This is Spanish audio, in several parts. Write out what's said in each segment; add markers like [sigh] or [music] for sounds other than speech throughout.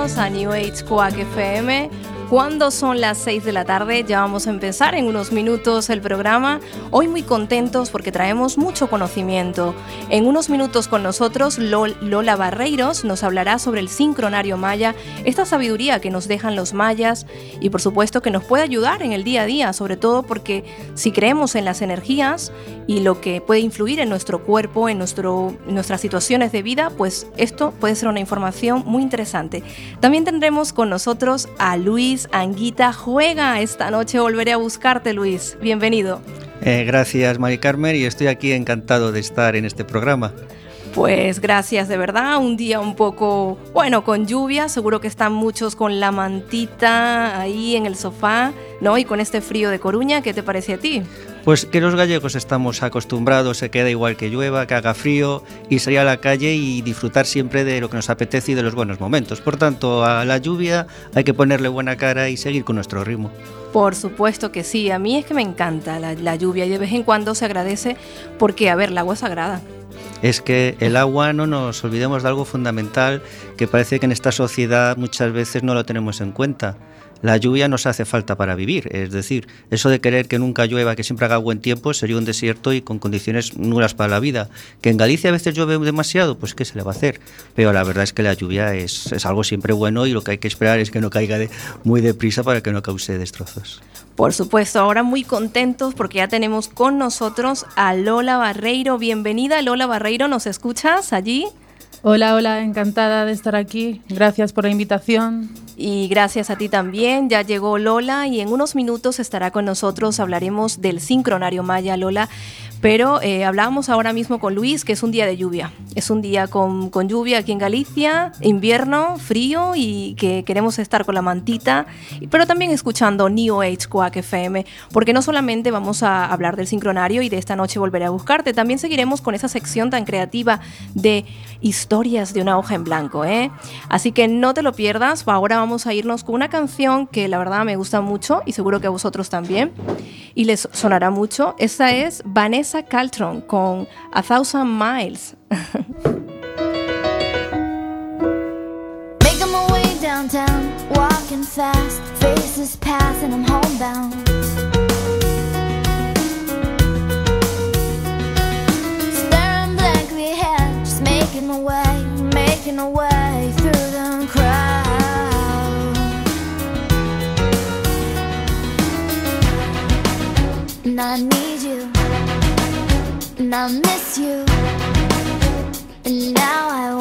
a New Age Quack FM cuando son las 6 de la tarde, ya vamos a empezar en unos minutos el programa. Hoy muy contentos porque traemos mucho conocimiento. En unos minutos con nosotros Lola Barreiros nos hablará sobre el sincronario maya, esta sabiduría que nos dejan los mayas y por supuesto que nos puede ayudar en el día a día, sobre todo porque si creemos en las energías y lo que puede influir en nuestro cuerpo, en, nuestro, en nuestras situaciones de vida, pues esto puede ser una información muy interesante. También tendremos con nosotros a Luis Anguita juega. Esta noche volveré a buscarte, Luis. Bienvenido. Eh, gracias, Mari Carmen, y estoy aquí encantado de estar en este programa. Pues gracias de verdad, un día un poco, bueno, con lluvia, seguro que están muchos con la mantita ahí en el sofá, ¿no? Y con este frío de Coruña, ¿qué te parece a ti? Pues que los gallegos estamos acostumbrados, se queda igual que llueva, que haga frío y salir a la calle y disfrutar siempre de lo que nos apetece y de los buenos momentos. Por tanto, a la lluvia hay que ponerle buena cara y seguir con nuestro ritmo. Por supuesto que sí, a mí es que me encanta la, la lluvia y de vez en cuando se agradece porque, a ver, el agua es sagrada es que el agua no nos olvidemos de algo fundamental que parece que en esta sociedad muchas veces no lo tenemos en cuenta. La lluvia nos hace falta para vivir, es decir, eso de querer que nunca llueva, que siempre haga buen tiempo, sería un desierto y con condiciones nulas para la vida. Que en Galicia a veces llueve demasiado, pues ¿qué se le va a hacer? Pero la verdad es que la lluvia es, algo siempre bueno y lo que hay que esperar es que no caiga muy deprisa para que no cause destrozos. Por supuesto, ahora muy contentos porque ya tenemos con nosotros a Lola Barreiro. Bienvenida, Lola Barreiro, ¿nos escuchas allí? Hola, hola, encantada de estar aquí. Gracias por la invitación. Y gracias a ti también. Ya llegó Lola y en unos minutos estará con nosotros. Hablaremos del sincronario Maya, Lola. Pero eh, hablábamos ahora mismo con Luis que es un día de lluvia. Es un día con, con, lluvia aquí en Galicia, invierno, frío y que queremos estar con la mantita, pero también escuchando New Age Quack FM, porque no solamente vamos a hablar del sincronario y de esta noche volveré a buscarte, también seguiremos con esa sección tan creativa de historias de una hoja en blanco. ¿eh? Así que no te lo pierdas. Ahora vamos a irnos con una canción que la verdad me gusta mucho y seguro que a vosotros también y les sonará mucho. Esta es Vanessa. Vanessa Caltron con A Thousand Miles. Making my way downtown, walking fast, faces I'm homebound. Staring blankly ahead, just making my way, making my way through the crowd. I need and I miss you. And now I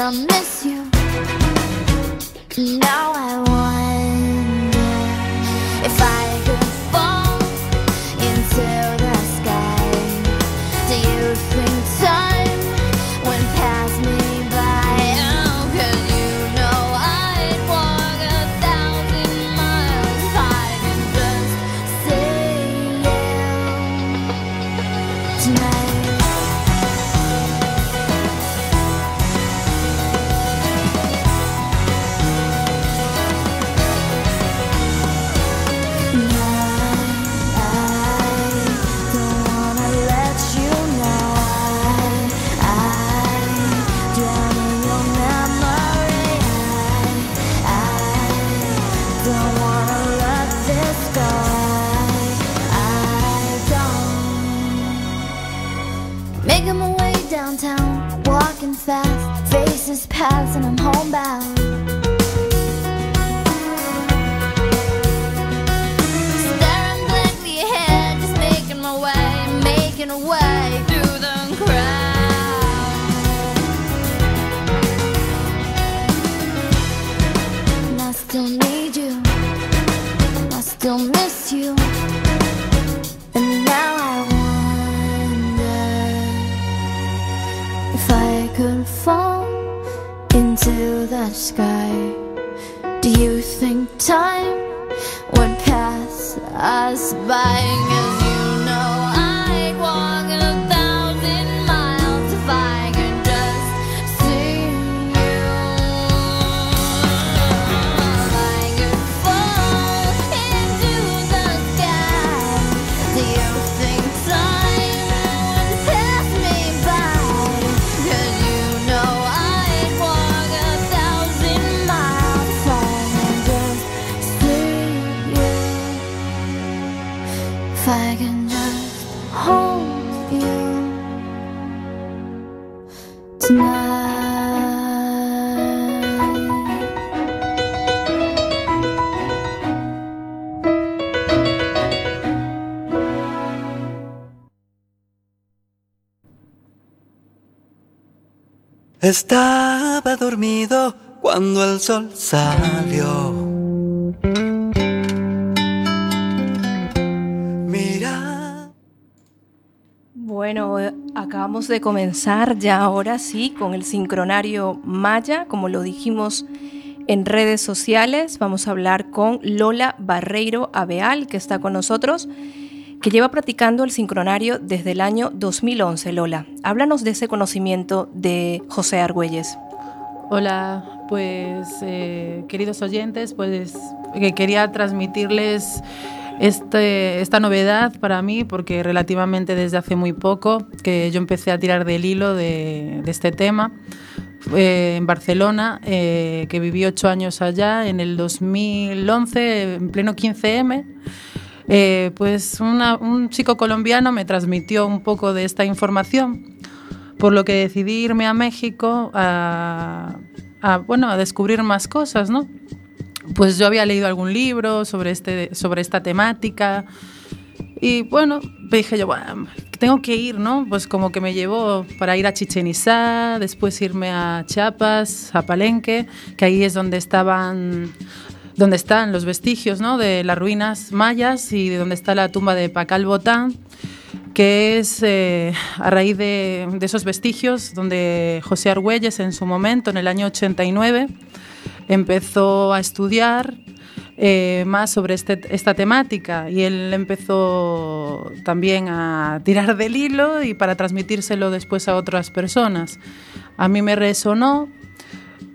I'm missing. Estaba dormido cuando el sol salió. Mira. Bueno, acabamos de comenzar ya ahora sí con el sincronario Maya, como lo dijimos en redes sociales. Vamos a hablar con Lola Barreiro Abeal, que está con nosotros, que lleva practicando el sincronario desde el año 2011. Lola, háblanos de ese conocimiento de José Argüelles. Hola, pues eh, queridos oyentes, pues que quería transmitirles este, esta novedad para mí, porque relativamente desde hace muy poco que yo empecé a tirar del hilo de, de este tema. eh, en Barcelona, eh, que viví ocho años allá, en el 2011, en pleno 15M. Eh, pues un chico colombiano me transmitió un poco de esta información, por lo que decidí irme a México a, a, bueno, a descubrir más cosas, ¿no? Pues yo había leído algún libro sobre, este, sobre esta temática y bueno, dije yo, "Bueno, tengo que ir, ¿no? Pues como que me llevó para ir a Chichen Itzá, después irme a Chiapas, a Palenque, que ahí es donde estaban donde están los vestigios ¿no? de las ruinas mayas y de donde está la tumba de Pacal Botán, que es eh, a raíz de, esos vestigios donde José Argüelles en su momento, en el año 89, empezó a estudiar eh, más sobre este- esta temática y él empezó también a tirar del hilo y para transmitírselo después a otras personas. A mí me resonó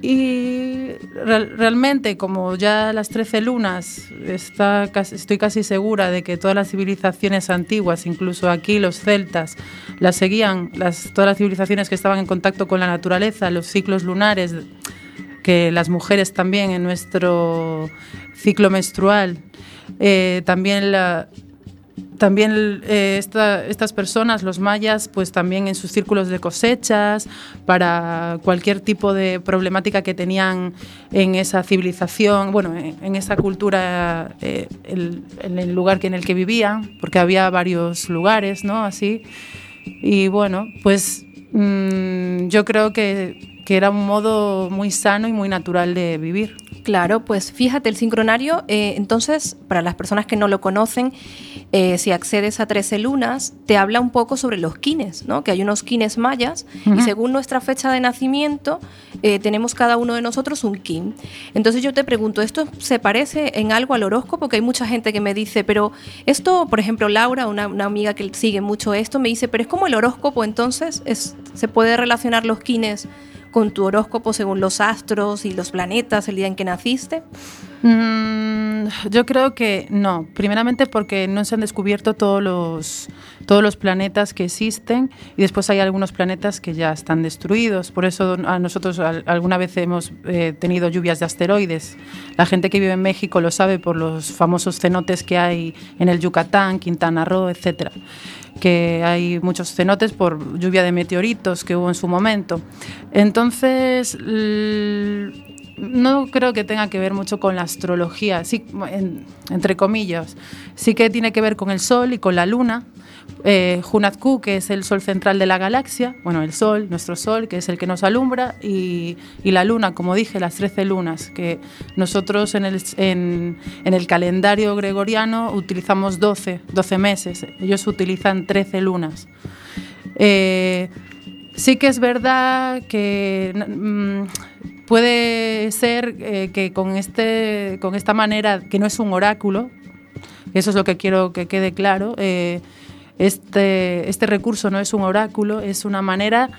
y real- realmente, como ya las 13 lunas, está casi- estoy casi segura de que todas las civilizaciones antiguas, incluso aquí los celtas, las seguían, todas las civilizaciones que estaban en contacto con la naturaleza, los ciclos lunares, que las mujeres también en nuestro ciclo menstrual, eh, también la, también eh, esta- estas personas, los mayas, pues también en sus círculos de cosechas, para cualquier tipo de problemática que tenían en esa civilización, bueno, en, en esa cultura, eh, el- en el lugar que, en el que vivían, porque había varios lugares, ¿no? Así. Y bueno, pues mm, yo creo que, que era un modo muy sano y muy natural de vivir. Claro, pues fíjate, el sincronario, eh, entonces, para las personas que no lo conocen, eh, si accedes a 13 lunas, te habla un poco sobre los quines, ¿no? Que hay unos quines mayas y según nuestra fecha de nacimiento, eh, tenemos cada uno de nosotros un kin. Entonces yo te pregunto, ¿esto se parece en algo al horóscopo? Porque hay mucha gente que me dice, pero esto, por ejemplo, Laura, una, una amiga que sigue mucho esto, me dice, pero es como el horóscopo, entonces, es, ¿se puede relacionar los quines? Con tu horóscopo según los astros y los planetas el día en que naciste? Mm, yo creo que no. Primeramente porque no se han descubierto todos los, todos los planetas que existen y después hay algunos planetas que ya están destruidos. Por eso a nosotros al- alguna vez hemos eh, tenido lluvias de asteroides. La gente que vive en México lo sabe por los famosos cenotes que hay en el Yucatán, Quintana Roo, etcétera que hay muchos cenotes por lluvia de meteoritos que hubo en su momento. Entonces, no creo que tenga que ver mucho con la astrología, sí, en- entre comillas. Sí que tiene que ver con el Sol y con la Luna. Eh, que es el Sol central de la galaxia, bueno, el Sol, nuestro Sol, que es el que nos alumbra, y, y la Luna, como dije, las 13 lunas, que nosotros en el, en el calendario gregoriano utilizamos 12, 12 meses, ellos utilizan 13 lunas. Eh, sí que es verdad que mm, puede ser eh, que con, este, con esta manera, que no es un oráculo, eso es lo que quiero que quede claro, eh, este, este recurso no es un oráculo, es una manera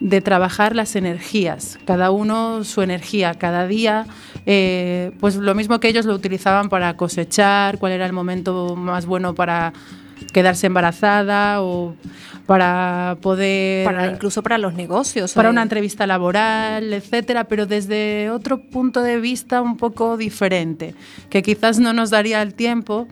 de trabajar las energías, cada uno su energía, cada día, eh, pues lo mismo que ellos lo utilizaban para cosechar, cuál era el momento más bueno para quedarse embarazada o para poder Para, incluso para los negocios. para eh, una entrevista laboral, etcétera, pero desde otro punto de vista un poco diferente, que quizás no nos daría el tiempo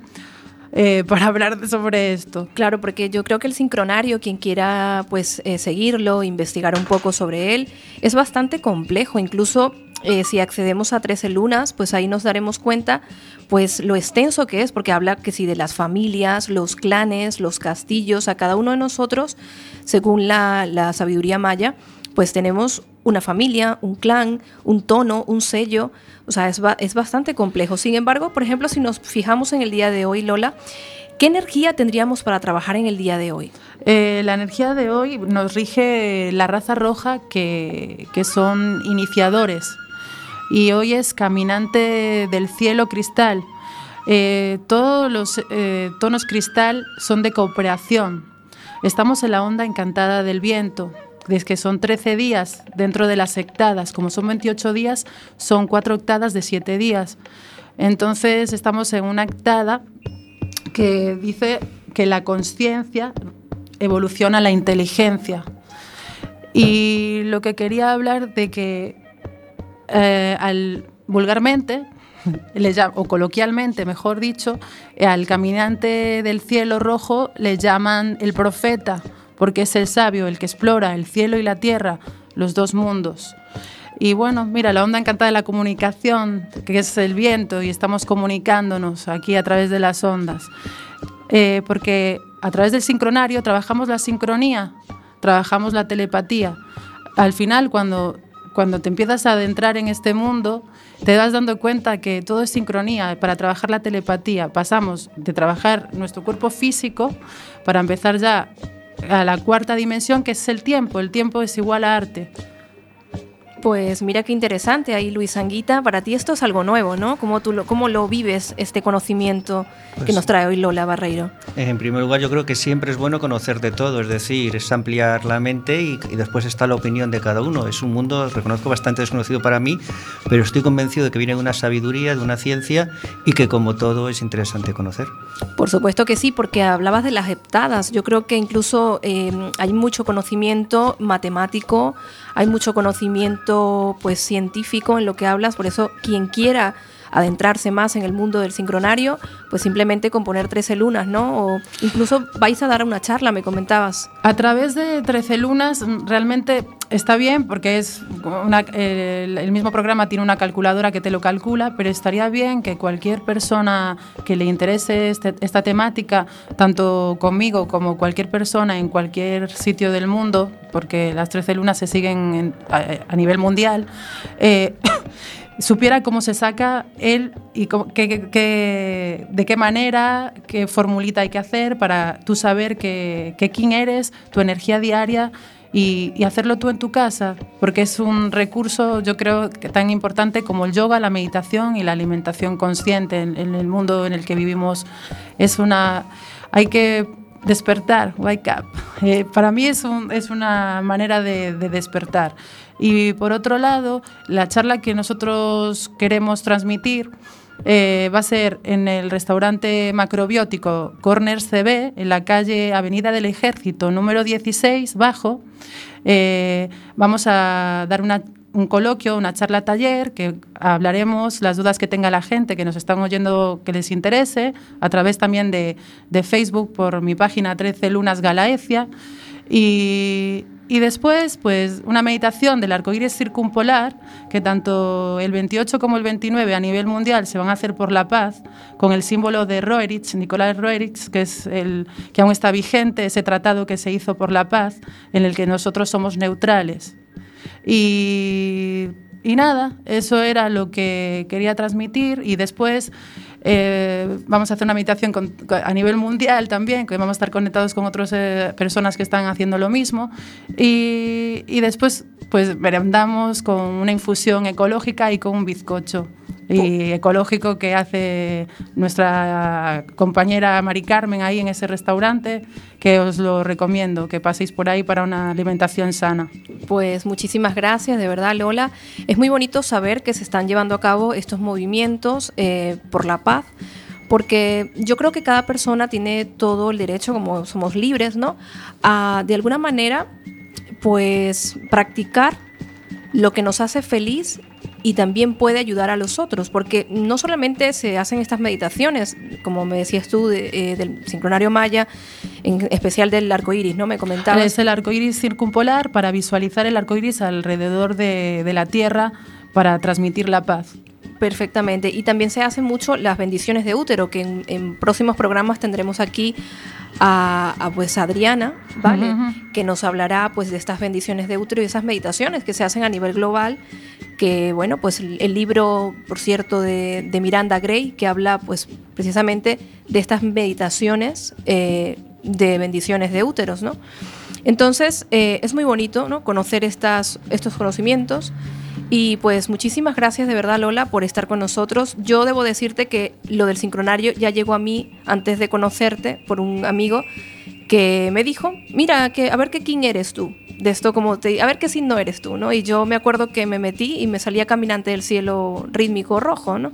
eh, [laughs] para hablar sobre esto. Claro, porque yo creo que el sincronario, quien quiera pues eh, seguirlo, investigar un poco sobre él, es bastante complejo. Incluso eh, si accedemos a 13 lunas, pues ahí nos daremos cuenta pues lo extenso que es, porque habla que si de las familias, los clanes, los castillos, a cada uno de nosotros, según la, la sabiduría maya, pues tenemos una familia, un clan, un tono, un sello, o sea, es, ba- es bastante complejo. Sin embargo, por ejemplo, si nos fijamos en el día de hoy, Lola, ¿qué energía tendríamos para trabajar en el día de hoy? Eh, la energía de hoy nos rige la raza roja que, que son iniciadores y hoy es caminante del cielo cristal. Eh, todos los eh, tonos cristal son de cooperación. Estamos en la onda encantada del viento, desde que son 13 días dentro de las hectadas. Como son 28 días, son cuatro octadas de 7 días. Entonces estamos en una hectada que dice que la conciencia evoluciona la inteligencia. Y lo que quería hablar de que eh, al, vulgarmente, le o coloquialmente, mejor dicho, eh, al caminante del cielo rojo le llaman el profeta, porque es el sabio, el que explora el cielo y la tierra, los dos mundos. Y bueno, mira, la onda encantada de la comunicación, que es el viento, y estamos comunicándonos aquí a través de las ondas. Eh, porque a través del sincronario trabajamos la sincronía, trabajamos la telepatía. Al final, cuando, cuando te empiezas a adentrar en este mundo, te vas dando cuenta que todo es sincronía. Para trabajar la telepatía pasamos de trabajar nuestro cuerpo físico para empezar ya a la cuarta dimensión, que es el tiempo. El tiempo es igual a arte. Pues mira qué interesante ahí, Luis Anguita. Para ti esto es algo nuevo, ¿no? ¿Cómo, tú lo, cómo lo vives, este conocimiento que Pues- nos trae hoy Lola Barreiro? En primer lugar, yo creo que siempre es bueno conocer de todo, es decir, es ampliar la mente y, y después está la opinión de cada uno. Es un mundo, reconozco, bastante desconocido para mí, pero estoy convencido de que viene de una sabiduría, de una ciencia y que como todo es interesante conocer. Por supuesto que sí, porque hablabas de las heptadas. Yo creo que incluso eh, hay mucho conocimiento matemático, hay mucho conocimiento pues científico en lo que hablas. Por eso quien quiera adentrarse más en el mundo del sincronario, pues simplemente con poner 13 lunas, ¿no? O incluso vais a dar una charla, me comentabas. A través de 13 lunas mm, realmente está bien porque es una- el, el mismo programa tiene una calculadora que te lo calcula, pero estaría bien que cualquier persona que le interese este- esta temática, tanto conmigo como cualquier persona en cualquier sitio del mundo, porque las 13 lunas se siguen en- a, nivel mundial, eh, [coughs] supiera cómo se saca él y cómo- de qué manera, qué formulita hay que hacer para tú saber que, que quién eres, tu energía diaria y, hacerlo tú en tu casa, porque es un recurso yo creo que tan importante como el yoga, la meditación y la alimentación consciente en, el mundo en el que vivimos. Es una... Hay que despertar, wake up. [laughs] Eh, para mí es, un- es una manera de despertar. Y por otro lado, la charla que nosotros queremos transmitir eh, va a ser en el restaurante macrobiótico Corner CB, en la calle Avenida del Ejército, número 16, bajo. Eh, vamos a dar una- un coloquio, una charla taller, que hablaremos las dudas que tenga la gente que nos están oyendo que les interese, a través también de, de Facebook por mi página 13 Lunas Galaecia. Y, y después, pues, una meditación del arco iris circumpolar, que tanto el 28 como el 29 a nivel mundial se van a hacer por la paz, con el símbolo de Roerich, Nicolás Roerich, que es el que aún está vigente, ese tratado que se hizo por la paz, en el que nosotros somos neutrales. Y, y nada, eso era lo que quería transmitir y después eh, vamos a hacer una meditación a nivel mundial también, que vamos a estar conectados con otras eh, personas que están haciendo lo mismo. Y, y después pues merendamos con una infusión ecológica y con un bizcocho y ecológico que hace nuestra compañera Mari Carmen ahí en ese restaurante, que os lo recomiendo, que paséis por ahí para una alimentación sana. Pues muchísimas gracias, de verdad, Lola. Es muy bonito saber que se están llevando a cabo estos movimientos eh, por la paz, porque yo creo que cada persona tiene todo el derecho, como somos libres, ¿no? A de alguna manera, pues practicar lo que nos hace feliz y también puede ayudar a los otros, porque no solamente se hacen estas meditaciones, como me decías tú, eh, del sincronario maya, en especial del arco iris, ¿no? Me comentabas. Es el arco iris circumpolar para visualizar el arco iris alrededor de, de la Tierra para transmitir la paz. Perfectamente. Y también se hacen mucho las bendiciones de útero, que en, en próximos programas tendremos aquí a, a, pues Adriana, ¿vale? Que nos hablará pues de estas bendiciones de útero y esas meditaciones que se hacen a nivel global. Que bueno, pues el, el libro, por cierto, de, de Miranda Gray, que habla pues precisamente de estas meditaciones eh, de bendiciones de úteros, ¿no? Entonces, eh, es muy bonito ¿no? conocer estas, estos conocimientos. Y pues muchísimas gracias de verdad Lola por estar con nosotros. Yo debo decirte que lo del sincronario ya llegó a mí antes de conocerte por un amigo que me dijo, mira, que, a ver qué quién eres tú. De esto como te, a ver qué signo eres tú, ¿no? Y yo me acuerdo que me metí y me salía caminante del cielo rítmico rojo, ¿no?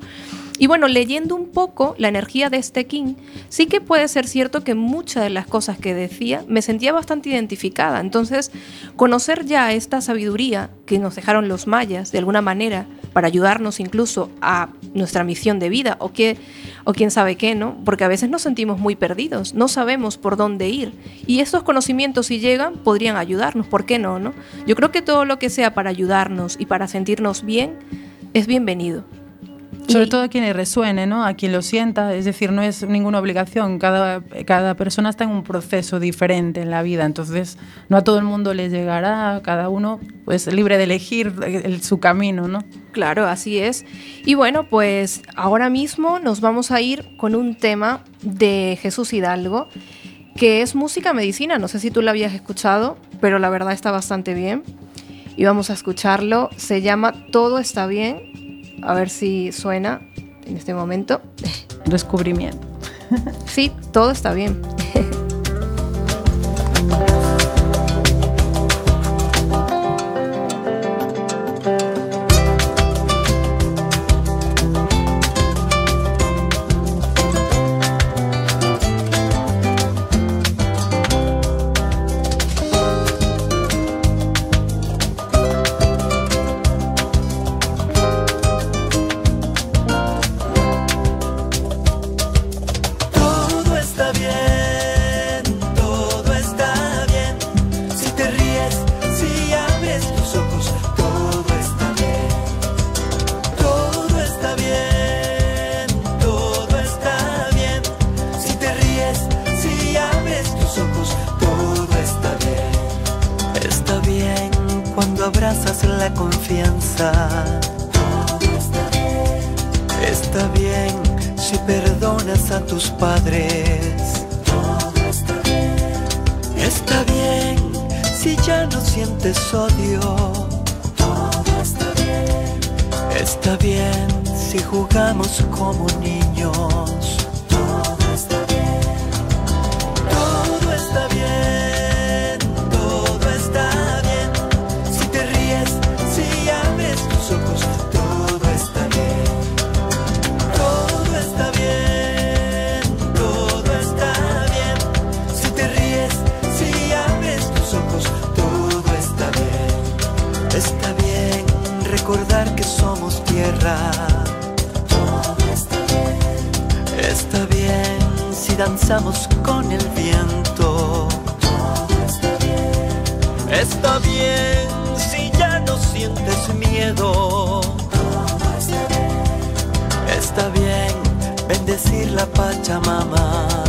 Y bueno, leyendo un poco la energía de este King, sí que puede ser cierto que muchas de las cosas que decía me sentía bastante identificada. Entonces, conocer ya esta sabiduría que nos dejaron los mayas de alguna manera para ayudarnos incluso a nuestra misión de vida o que o quién sabe qué, ¿no? Porque a veces nos sentimos muy perdidos, no sabemos por dónde ir y estos conocimientos si llegan podrían ayudarnos, ¿por qué no, no? Yo creo que todo lo que sea para ayudarnos y para sentirnos bien es bienvenido. Sobre todo a quien le resuene, ¿no? A quien lo sienta, es decir, no es ninguna obligación. Cada, cada persona está en un proceso diferente en la vida, entonces no a todo el mundo le llegará, cada uno pues libre de elegir el- su camino, ¿no? Claro, así es. Y bueno, pues ahora mismo nos vamos a ir con un tema de Jesús Hidalgo, que es música medicina. No sé si tú lo habías escuchado, pero la verdad está bastante bien. Y vamos a escucharlo. Se llama Todo está bien. A ver si suena en este momento. Descubrimiento. Sí, todo está bien. [laughs] está bien. Si perdonas a tus padres. Está bien. Si ya no sientes odio. Está bien si jugamos como niños. está bien. Si danzamos con el viento. Está bien. Si ya no sientes miedo. Está bien. Está bien bendecir la Pachamama.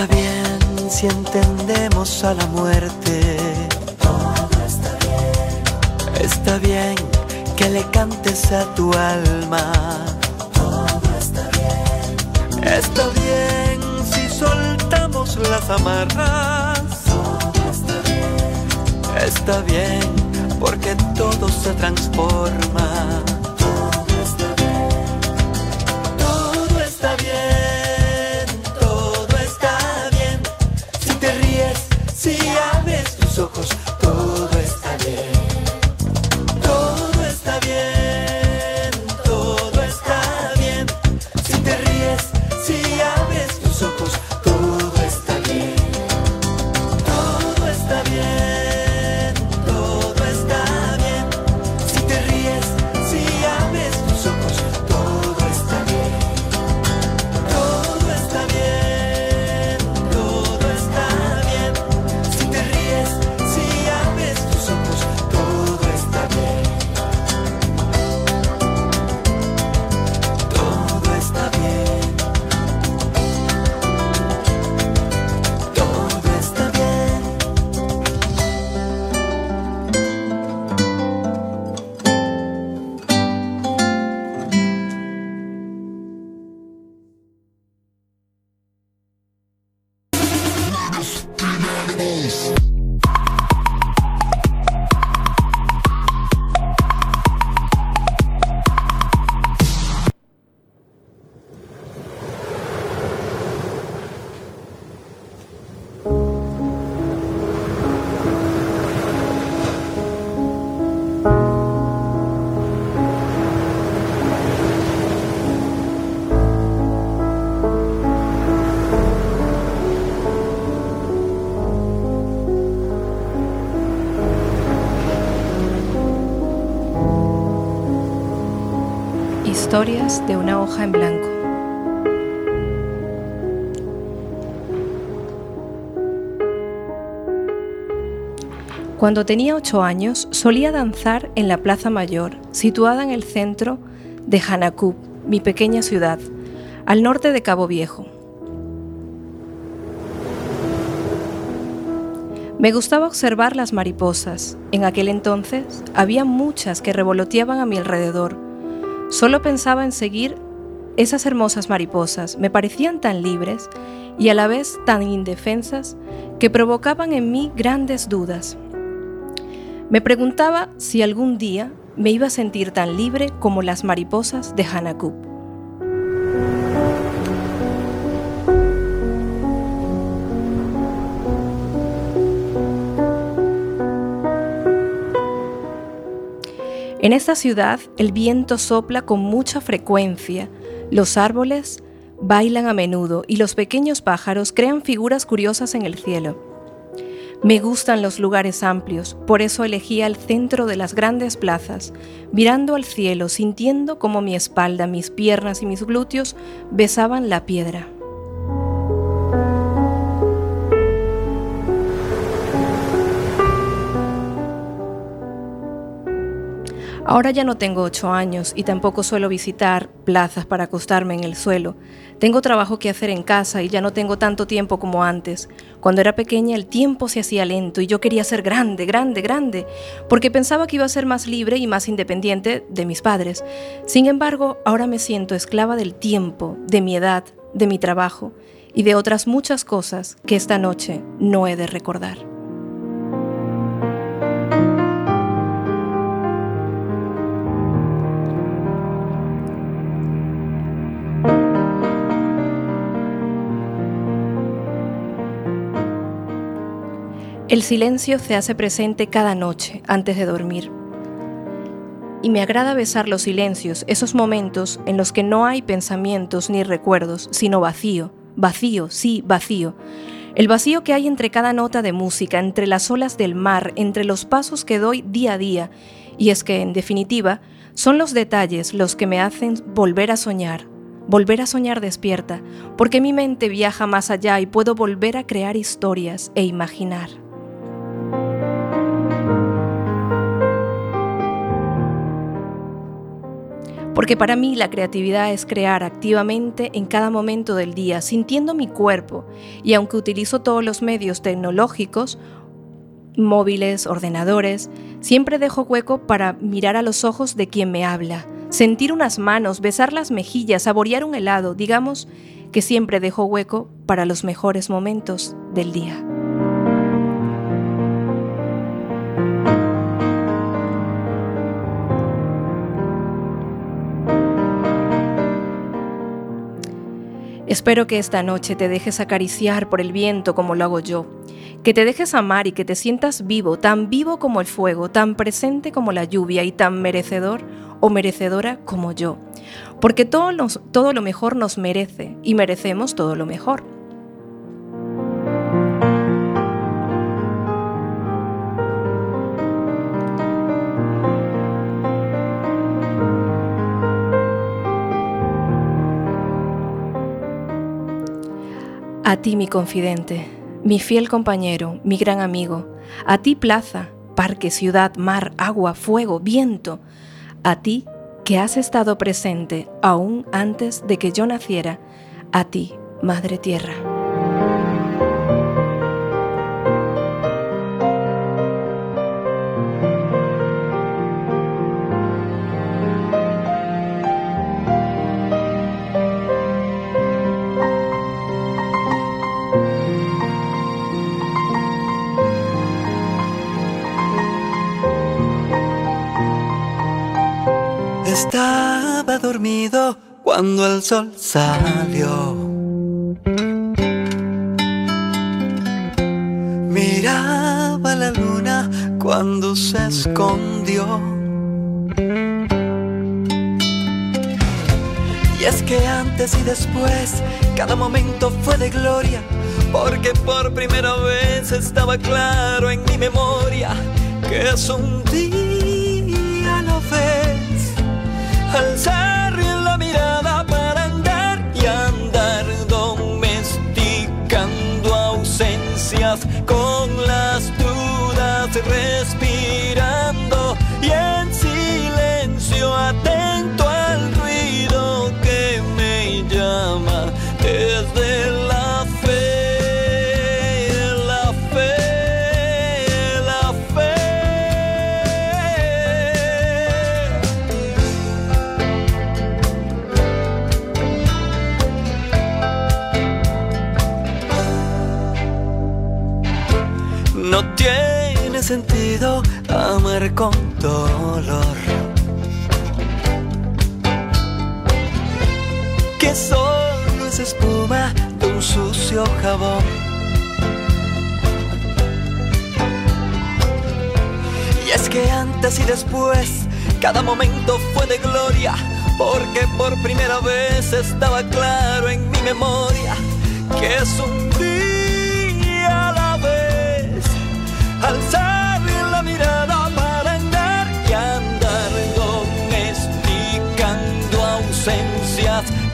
Está bien si entendemos a la muerte. Todo está bien. Está bien que le cantes a tu alma. Todo está bien. Está bien si soltamos las amarras. Todo está bien. Está bien porque todo se transforma. Ojos, Historias de una hoja en blanco. Cuando tenía ocho años, solía danzar en la Plaza Mayor, situada en el centro de Hanakub, mi pequeña ciudad, al norte de Cabo Viejo. Me gustaba observar las mariposas. En aquel entonces había muchas que revoloteaban a mi alrededor. Solo pensaba en seguir esas hermosas mariposas. Me parecían tan libres y a la vez tan indefensas que provocaban en mí grandes dudas. Me preguntaba si algún día me iba a sentir tan libre como las mariposas de Hanakub. En esta ciudad el viento sopla con mucha frecuencia, los árboles bailan a menudo y los pequeños pájaros crean figuras curiosas en el cielo. Me gustan los lugares amplios, por eso elegía el centro de las grandes plazas, mirando al cielo, sintiendo como mi espalda, mis piernas y mis glúteos besaban la piedra. Ahora ya no tengo ocho años y tampoco suelo visitar plazas para acostarme en el suelo. Tengo trabajo que hacer en casa y ya no tengo tanto tiempo como antes. Cuando era pequeña el tiempo se hacía lento y yo quería ser grande, grande, grande, porque pensaba que iba a ser más libre y más independiente de mis padres. Sin embargo, ahora me siento esclava del tiempo, de mi edad, de mi trabajo y de otras muchas cosas que esta noche no he de recordar. El silencio se hace presente cada noche antes de dormir. Y me agrada besar los silencios, esos momentos en los que no hay pensamientos ni recuerdos, sino vacío, vacío, sí, vacío. El vacío que hay entre cada nota de música, entre las olas del mar, entre los pasos que doy día a día. Y es que, en definitiva, son los detalles los que me hacen volver a soñar, volver a soñar despierta, porque mi mente viaja más allá y puedo volver a crear historias e imaginar. Porque para mí la creatividad es crear activamente en cada momento del día, sintiendo mi cuerpo, y aunque utilizo todos los medios tecnológicos, móviles, ordenadores, siempre dejo hueco para mirar a los ojos de quien me habla, sentir unas manos, besar las mejillas, saborear un helado, digamos que siempre dejo hueco para los mejores momentos del día. Espero que esta noche te dejes acariciar por el viento como lo hago yo, que te dejes amar y que te sientas vivo, tan vivo como el fuego, tan presente como la lluvia y tan merecedor o merecedora como yo, porque todo, todo lo mejor nos merece y merecemos todo lo mejor. A ti mi confidente, mi fiel compañero, mi gran amigo, a ti plaza, parque, ciudad, mar, agua, fuego, viento, a ti que has estado presente aún antes de que yo naciera, a ti, Madre Tierra. Dormido cuando el sol salió. Miraba la luna cuando se escondió. Y es que antes y después cada momento fue de gloria, porque por primera vez estaba claro en mi memoria que es un día a la vez. Alzar con dolor. Que solo es espuma de un sucio jabón. Y es que antes y después, cada momento fue de gloria, porque por primera vez estaba claro en mi memoria que es un día a la vez. Alzar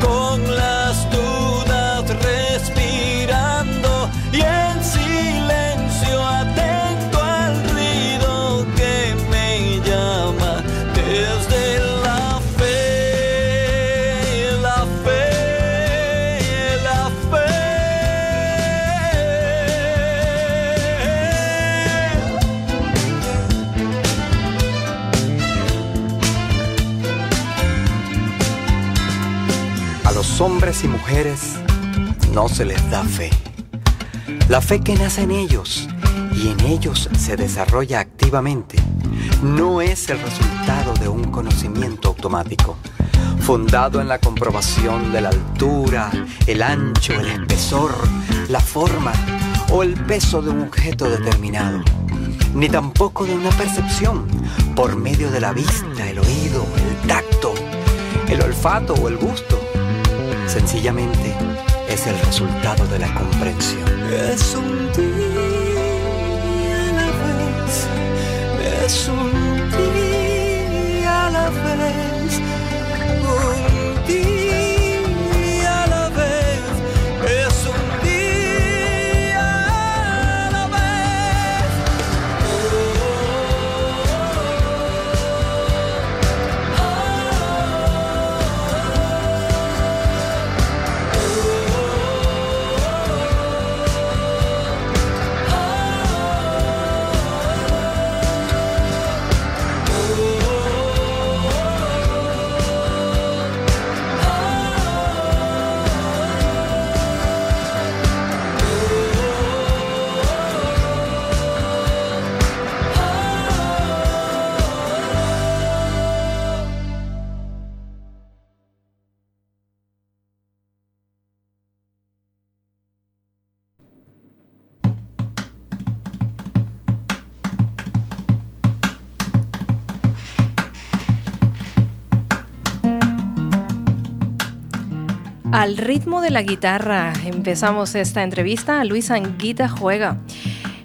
ausencias con los hombres y mujeres no se les da fe. La fe que nace en ellos y en ellos se desarrolla activamente no es el resultado de un conocimiento automático, fundado en la comprobación de la altura, el ancho, el espesor, la forma o el peso de un objeto determinado, ni tampoco de una percepción por medio de la vista, el oído, el tacto, el olfato o el gusto. Sencillamente es el resultado de la comprensión. Es un día a la vez, es un día a la vez, un día Al ritmo de la guitarra empezamos esta entrevista. Luis Anguita juega.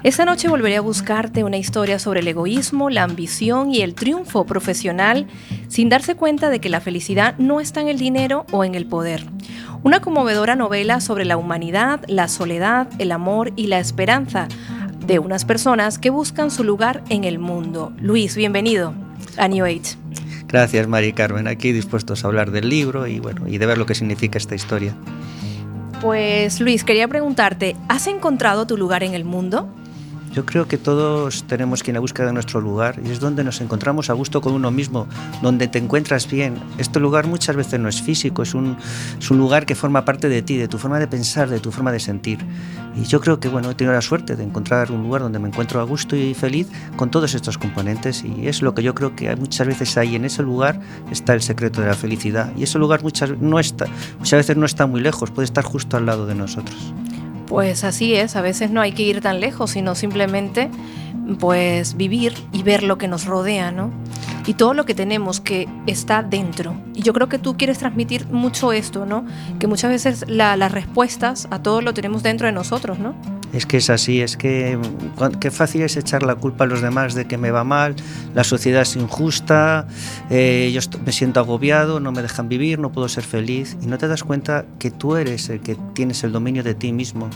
Esta noche volveré a buscarte una historia sobre el egoísmo, la ambición y el triunfo profesional sin darse cuenta de que la felicidad no está en el dinero o en el poder. Una conmovedora novela sobre la humanidad, la soledad, el amor y la esperanza de unas personas que buscan su lugar en el mundo. Luis, bienvenido a New Age. Gracias, Mari Carmen. Aquí dispuestos a hablar del libro y, bueno, y de ver lo que significa esta historia. Pues Luis, quería preguntarte, ¿has encontrado tu lugar en el mundo? Yo creo que todos tenemos que ir a buscar de nuestro lugar y es donde nos encontramos a gusto con uno mismo, donde te encuentras bien. Este lugar muchas veces no es físico, es un, es un lugar que forma parte de ti, de tu forma de pensar, de tu forma de sentir. Y yo creo que bueno, he tenido la suerte de encontrar un lugar donde me encuentro a gusto y feliz con todos estos componentes y es lo que yo creo que muchas veces ahí en ese lugar está el secreto de la felicidad y ese lugar muchas, no está, muchas veces no está muy lejos, puede estar justo al lado de nosotros. Pues así es, a veces no hay que ir tan lejos, sino simplemente pues vivir y ver lo que nos rodea, ¿no? Y todo lo que tenemos que está dentro. Y yo creo que tú quieres transmitir mucho esto, ¿no? Que muchas veces la- las respuestas a todo lo tenemos dentro de nosotros, ¿no? Es que es así, es que qué fácil es echar la culpa a los demás de que me va mal, la sociedad es injusta, eh, yo me siento agobiado, no me dejan vivir, no puedo ser feliz y no te das cuenta que tú eres el que tienes el dominio de ti mismo,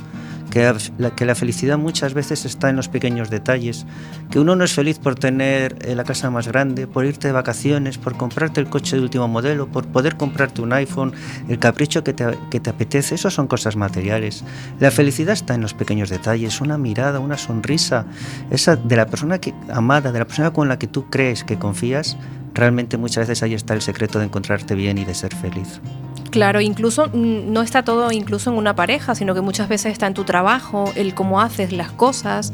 que la, felicidad muchas veces está en los pequeños detalles, que uno no es feliz por tener eh, la casa más grande, por irte de vacaciones, por comprarte el coche de último modelo, por poder comprarte un iPhone, el capricho que te, que te apetece, eso son cosas materiales. La felicidad está en los pequeños detalles, una mirada, una sonrisa, esa de la persona que, amada, de la persona con la que tú crees que confías, realmente muchas veces ahí está el secreto de encontrarte bien y de ser feliz. Claro, incluso no está todo incluso en una pareja, sino que muchas veces está en tu trabajo, el cómo haces las cosas.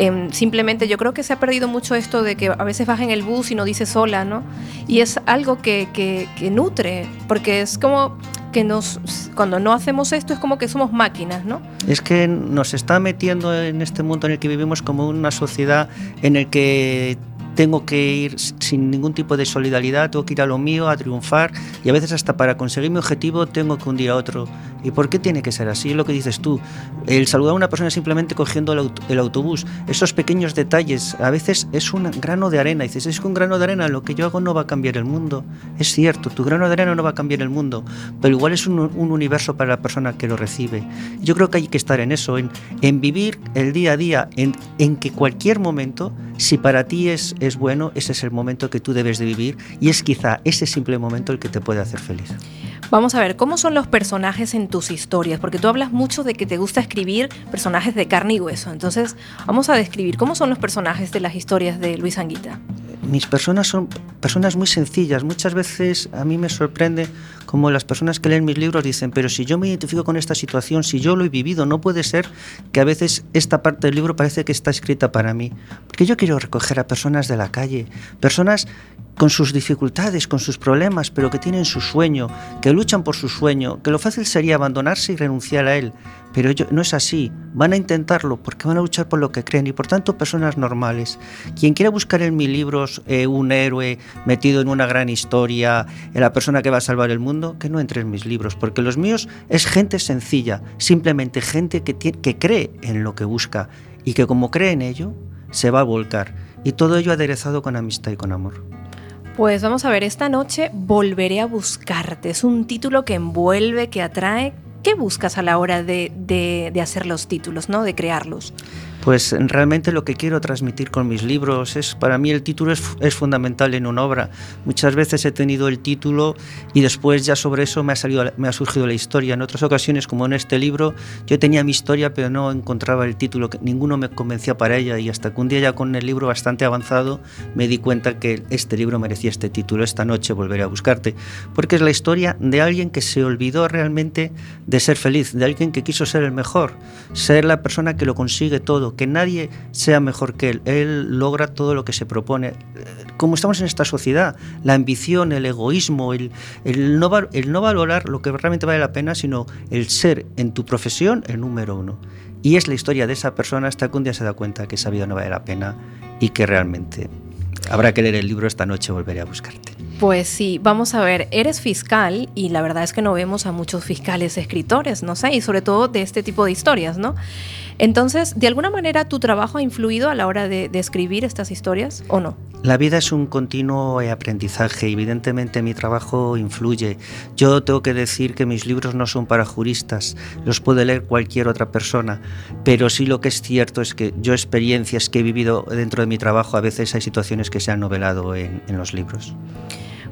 Em, simplemente yo creo que se ha perdido mucho esto de que a veces vas en el bus y no dices sola, ¿no? Y es algo que, que- que nutre, porque es como que nos, cuando no hacemos esto es como que somos máquinas, ¿no? Es que nos está metiendo en este mundo en el que vivimos como una sociedad en el que tengo que ir sin ningún tipo de solidaridad, tengo que ir a lo mío, a triunfar y a veces hasta para conseguir mi objetivo tengo que hundir a otro. ¿Y por qué tiene que ser así? Es lo que dices tú. El saludar a una persona simplemente cogiendo el, el autobús, esos pequeños detalles, a veces es un grano de arena. Dices, es que un grano de arena, lo que yo hago no va a cambiar el mundo. Es cierto, tu grano de arena no va a cambiar el mundo, pero igual es un, un universo para la persona que lo recibe. Yo creo que hay que estar en eso, en, en vivir el día a día, en, en que cualquier momento, si para ti es, es bueno, ese es el momento que tú debes de vivir y es quizá ese simple momento el que te puede hacer feliz. Vamos a ver, ¿cómo son los personajes en tus historias? Porque tú hablas mucho de que te gusta escribir personajes de carne y hueso. Entonces, vamos a describir cómo son los personajes de las historias de Luis Anguita. Mis personas son personas muy sencillas. Muchas veces a mí me sorprende como las personas que leen mis libros dicen, pero si yo me identifico con esta situación, si yo lo he vivido, no puede ser que a veces esta parte del libro parece que está escrita para mí. Porque yo quiero recoger a personas de la calle, personas con sus dificultades, con sus problemas, pero que tienen su sueño, que luchan por su sueño, que lo fácil sería abandonarse y renunciar a él. Pero ello no es así, van a intentarlo porque van a luchar por lo que creen y por tanto personas normales. Quien quiera buscar en mis libros eh, un héroe metido en una gran historia, en la persona que va a salvar el mundo, que no entre en mis libros, porque los míos es gente sencilla, simplemente gente que cree en lo que busca y que como cree en ello, se va a volcar. Y todo ello aderezado con amistad y con amor. Pues vamos a ver, esta noche volveré a buscarte. Es un título que envuelve, que atrae. ¿Qué buscas a la hora de, de- de hacer los títulos, ¿no? de crearlos? Pues realmente lo que quiero transmitir con mis libros es, para mí el título es, fundamental en una obra. Muchas veces he tenido el título y después ya sobre eso me ha, salido, me ha surgido la historia. En otras ocasiones, como en este libro, yo tenía mi historia pero no encontraba el título, ninguno me convencía para ella y hasta que un día ya con el libro bastante avanzado me di cuenta que este libro merecía este título. Esta noche volveré a buscarte, porque es la historia de alguien que se olvidó realmente de ser feliz, de alguien que quiso ser el mejor, ser la persona que lo consigue todo, que nadie sea mejor que él. Él logra todo lo que se propone. Eh, Como estamos en esta sociedad, la ambición, el egoísmo, el, el no, el no valorar lo que realmente vale la pena, sino el ser en tu profesión el número uno. Y es la historia de esa persona hasta que un día se da cuenta que esa vida no vale la pena y que realmente habrá que leer el libro esta noche, volveré a buscarte. Pues sí, vamos a ver, eres fiscal y la verdad es que no vemos a muchos fiscales escritores, no sé, y sobre todo de este tipo de historias, ¿no? Entonces, ¿de alguna manera tu trabajo ha influido a la hora de, de escribir estas historias o no? La vida es un continuo aprendizaje, evidentemente mi trabajo influye. Yo tengo que decir que mis libros no son para juristas, los puede leer cualquier otra persona, pero sí lo que es cierto es que yo experiencias que he vivido dentro de mi trabajo, a veces hay situaciones que se han novelado en los libros.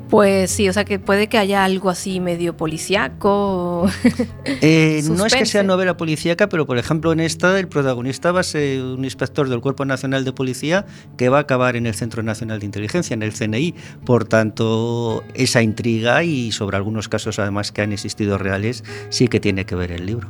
Pues sí, o sea que puede que haya algo así medio policíaco. [laughs] Eh, no es que sea novela policíaca, pero por ejemplo en esta el protagonista va a ser un inspector del Cuerpo Nacional de Policía que va a acabar en el Centro Nacional de Inteligencia, en el CNI. Por tanto, esa intriga y sobre algunos casos además que han existido reales, sí que tiene que ver el libro.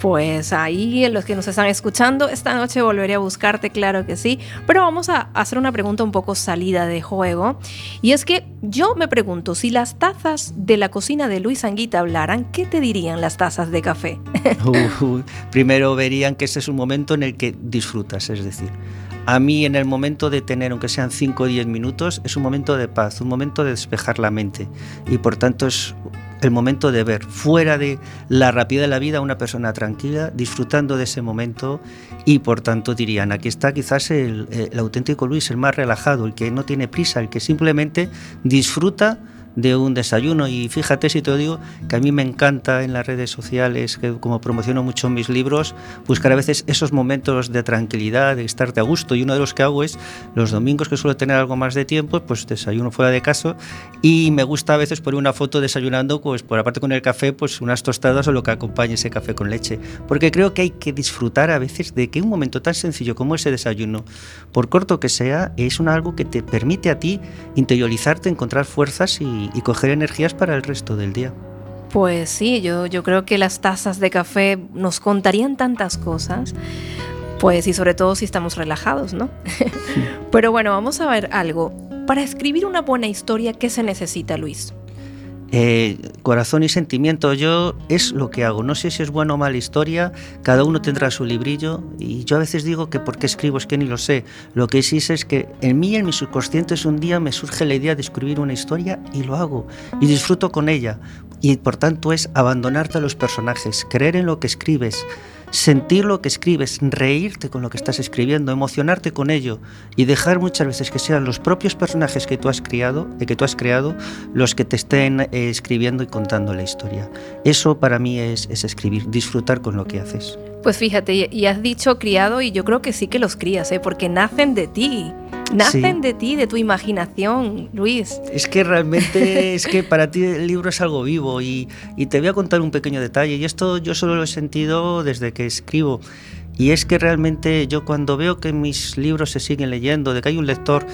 Pues ahí, los que nos están escuchando, esta noche volveré a buscarte, claro que sí. Pero vamos a hacer una pregunta un poco salida de juego. Y es que yo me pregunto, si las tazas de la cocina de Luis Anguita hablaran, ¿qué te dirían las tazas de café? [laughs] Primero verían que ese es un momento en el que disfrutas, es decir, a mí en el momento de tener, aunque sean 5 o 10 minutos, es un momento de paz, un momento de despejar la mente y por tanto es el momento de ver fuera de la rapidez de la vida a una persona tranquila, disfrutando de ese momento y por tanto dirían, aquí está quizás el, el auténtico Luis, el más relajado, el que no tiene prisa, el que simplemente disfruta de un desayuno. Y fíjate si te digo que a mí me encanta en las redes sociales, que como promociono mucho mis libros, buscar a veces esos momentos de tranquilidad, de estarte a gusto. Y uno de los que hago es los domingos que suelo tener algo más de tiempo, pues desayuno fuera de casa. Y me gusta a veces poner una foto desayunando, pues por aparte con el café, pues unas tostadas o lo que acompañe ese café con leche, porque creo que hay que disfrutar a veces de que un momento tan sencillo como ese desayuno, por corto que sea, es un algo que te permite a ti interiorizarte, encontrar fuerzas y, y coger energías para el resto del día. Pues sí, yo, yo creo que las tazas de café nos contarían tantas cosas. Pues y sobre todo si estamos relajados, ¿no? [laughs] Pero bueno, vamos a ver algo. Para escribir una buena historia, ¿qué se necesita, Luis? Eh, corazón y sentimiento, yo es lo que hago. No sé si es buena o mala historia, cada uno tendrá su librillo y yo a veces digo que por qué escribo es que ni lo sé. Lo que sí sé es que en mí, en mi subconsciente, es un día me surge la idea de escribir una historia y lo hago y disfruto con ella. Y por tanto es abandonarte a los personajes, creer en lo que escribes, sentir lo que escribes, reírte con lo que estás escribiendo, emocionarte con ello y dejar muchas veces que sean los propios personajes que tú has creado, eh, que tú has creado los que te estén eh, escribiendo y contando la historia. Eso para mí es, es escribir, disfrutar con lo que haces. Pues fíjate, y- has dicho criado y yo creo que sí que los crías, ¿eh? porque nacen de ti. Nacen Sí. de ti, de tu imaginación, Luis. Es que realmente es que para ti el libro es algo vivo y, y te voy a contar un pequeño detalle y esto yo solo lo he sentido desde que escribo y es que realmente yo cuando veo que mis libros se siguen leyendo, de que hay un lector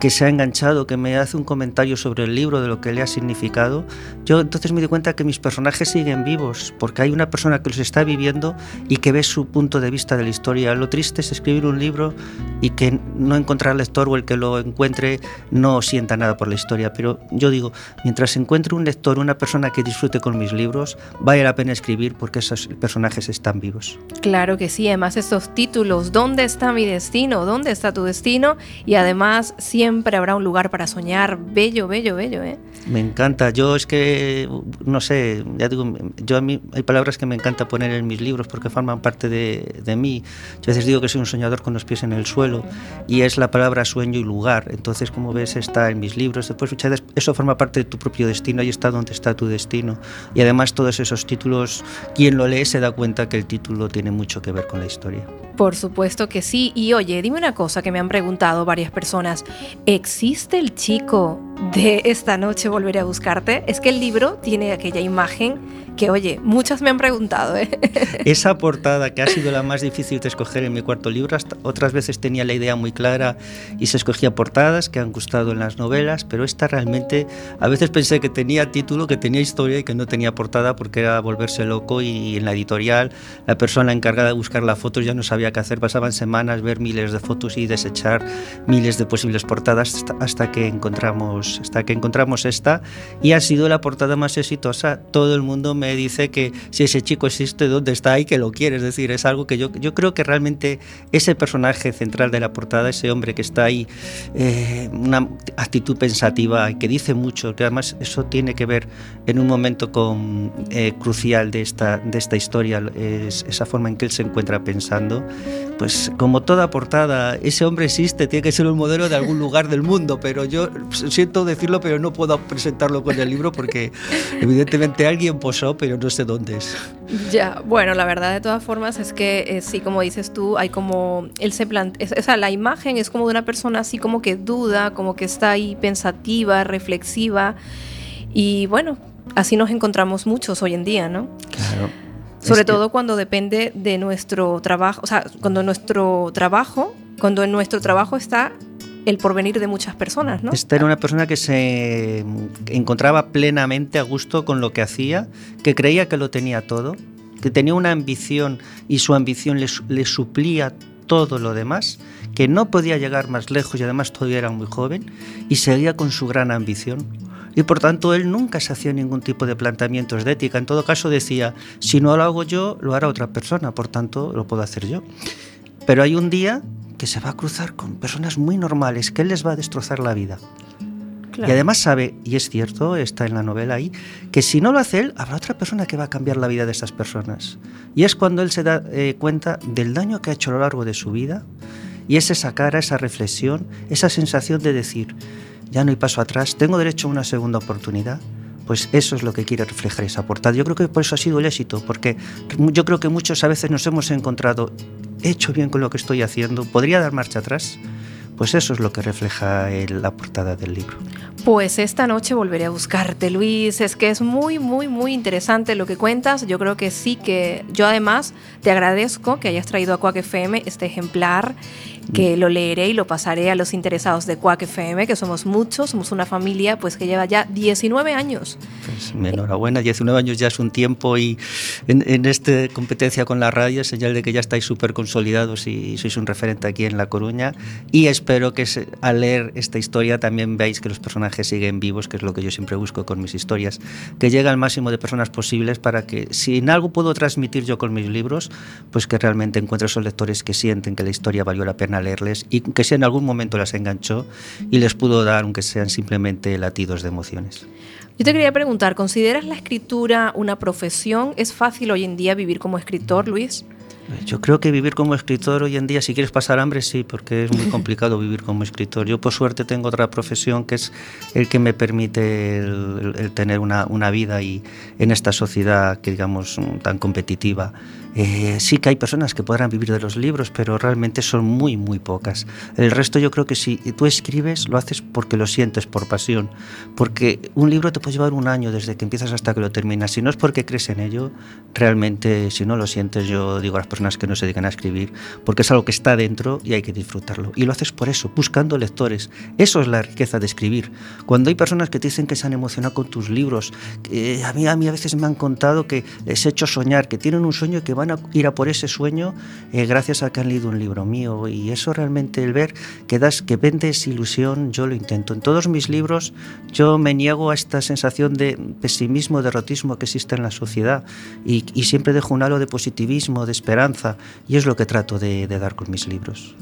que se ha enganchado, que me hace un comentario sobre el libro, de lo que le ha significado, yo entonces me di cuenta que mis personajes siguen vivos, porque hay una persona que los está viviendo y que ve su punto de vista de la historia. Lo triste es escribir un libro y que no encontrar al lector o el que lo encuentre no sienta nada por la historia. Pero yo digo, mientras encuentre un lector, una persona que disfrute con mis libros, vale la pena escribir porque esos personajes están vivos. Claro que sí, además estos títulos, ¿dónde está mi destino? ¿Dónde está tu destino? Y además siempre habrá un lugar para soñar, bello, bello, bello, ¿eh? Me encanta. Yo es que, no sé, ya digo, yo a mí hay palabras que me encanta poner en mis libros porque forman parte de, de mí. Yo a veces digo que soy un soñador con los pies en el suelo y es la palabra sueño y lugar. Entonces, como ves, está en mis libros. Después, muchas veces, eso forma parte de tu propio destino, ahí está donde está tu destino. Y además, todos esos títulos, quien lo lee se da cuenta que el título tiene mucho que ver con la historia. Por supuesto que sí. Y oye, dime una cosa que me han preguntado varias personas. ¿Existe el chico de esta noche volveré a buscarte? Es que el libro tiene aquella imagen que, oye, muchas me han preguntado. ¿eh? [laughs] Esa portada que ha sido la más difícil de escoger en mi cuarto libro, hasta otras veces tenía la idea muy clara y se escogía portadas que han gustado en las novelas, pero esta realmente, a veces pensé que tenía título, que tenía historia y que no tenía portada porque era volverse loco y en la editorial la persona encargada de buscar las fotos ya no sabía qué hacer, pasaban semanas ver miles de fotos y desechar miles de posibles portadas hasta, que encontramos hasta que encontramos esta y ha sido la portada más exitosa. Todo el mundo me dice que si ese chico existe, dónde está y que lo quiere. Es decir, es algo que yo, yo creo que realmente ese personaje central de la portada, ese hombre que está ahí, eh, una actitud pensativa y que dice mucho, que además eso tiene que ver en un momento con, eh, crucial de esta, de esta historia, es esa forma en que él se encuentra pensando. Pues como toda portada, ese hombre existe, tiene que ser un modelo de algún lugar del mundo, pero yo siento decirlo, pero no puedo presentarlo con el libro porque evidentemente alguien posó, pero no sé dónde es. Ya, bueno, la verdad de todas formas es que eh, sí, como dices tú, hay como, él se plantea, o sea, la imagen es como de una persona así como que duda, como que está ahí pensativa, reflexiva, y bueno, así nos encontramos muchos hoy en día, ¿no? Claro. Sobre Es que- todo cuando depende de nuestro trabajo, o sea, cuando nuestro trabajo, cuando en nuestro trabajo está el porvenir de muchas personas, ¿no? Esta era una persona que se encontraba plenamente a gusto con lo que hacía, que creía que lo tenía todo, que tenía una ambición y su ambición le, le suplía todo lo demás, que no podía llegar más lejos y además todavía era muy joven y seguía con su gran ambición. Y por tanto él nunca se hacía ningún tipo de planteamientos de ética. En todo caso decía, si no lo hago yo, lo hará otra persona, por tanto lo puedo hacer yo. Pero hay un día que se va a cruzar con personas muy normales, que él les va a destrozar la vida. Claro. Y además sabe, y es cierto, está en la novela ahí, que si no lo hace él, habrá otra persona que va a cambiar la vida de estas personas. Y es cuando él se da eh, cuenta del daño que ha hecho a lo largo de su vida, y es esa cara, esa reflexión, esa sensación de decir, ya no hay paso atrás, tengo derecho a una segunda oportunidad. Pues eso es lo que quiere reflejar esa portada. Yo creo que por eso ha sido el éxito, porque yo creo que muchos a veces nos hemos encontrado, he hecho bien con lo que estoy haciendo, podría dar marcha atrás. Pues eso es lo que refleja el- la portada del libro. Pues esta noche volveré a buscarte, Luis. Es que es muy, muy, muy interesante lo que cuentas. Yo creo que sí que yo además te agradezco que hayas traído a Quack FM este ejemplar, que lo leeré y lo pasaré a los interesados de Quack FM, que somos muchos, somos una familia pues que lleva ya 19 años. Pues enhorabuena, 19 años ya es un tiempo y en, en esta competencia con la radio es señal de que ya estáis súper consolidados y sois un referente aquí en La Coruña y espero que se- al leer esta historia también veáis que los personajes siguen vivos, que es lo que yo siempre busco con mis historias, que llegue al máximo de personas posibles para que si en algo puedo transmitir yo con mis libros, pues que realmente encuentre esos lectores que sienten que la historia valió la pena leerles y que si en algún momento las enganchó y les pudo dar, aunque sean simplemente latidos de emociones. Yo te quería preguntar, ¿consideras la escritura una profesión? ¿Es fácil hoy en día vivir como escritor, Luis? Yo creo que vivir como escritor hoy en día, si quieres pasar hambre, sí, porque es muy complicado vivir como escritor. Yo por suerte tengo otra profesión que es el que me permite el, el- el tener una, una vida y en esta sociedad que digamos mm, tan competitiva. Eh, sí que hay personas que podrán vivir de los libros, pero realmente son muy, muy pocas. El resto yo creo que si tú escribes, lo haces porque lo sientes, por pasión. Porque un libro te puede llevar un año desde que empiezas hasta que lo terminas. Si no es porque crees en ello, realmente si no lo sientes, yo digo a las personas que no se dedican a escribir, porque es algo que está dentro y hay que disfrutarlo. Y lo haces por eso, buscando lectores. Eso es la riqueza de escribir. Cuando hay personas que te dicen que se han emocionado con tus libros, a mí, a mí a veces me han contado que les he hecho soñar, que tienen un sueño que van van a ir a por ese sueño eh, gracias a que han leído un libro mío. Y eso realmente, el ver que, das, que vendes ilusión, yo lo intento. En todos mis libros yo me niego a esta sensación de pesimismo, derrotismo que existe en la sociedad y, y siempre dejo un halo de positivismo, de esperanza, y es lo que trato de, de dar con mis libros.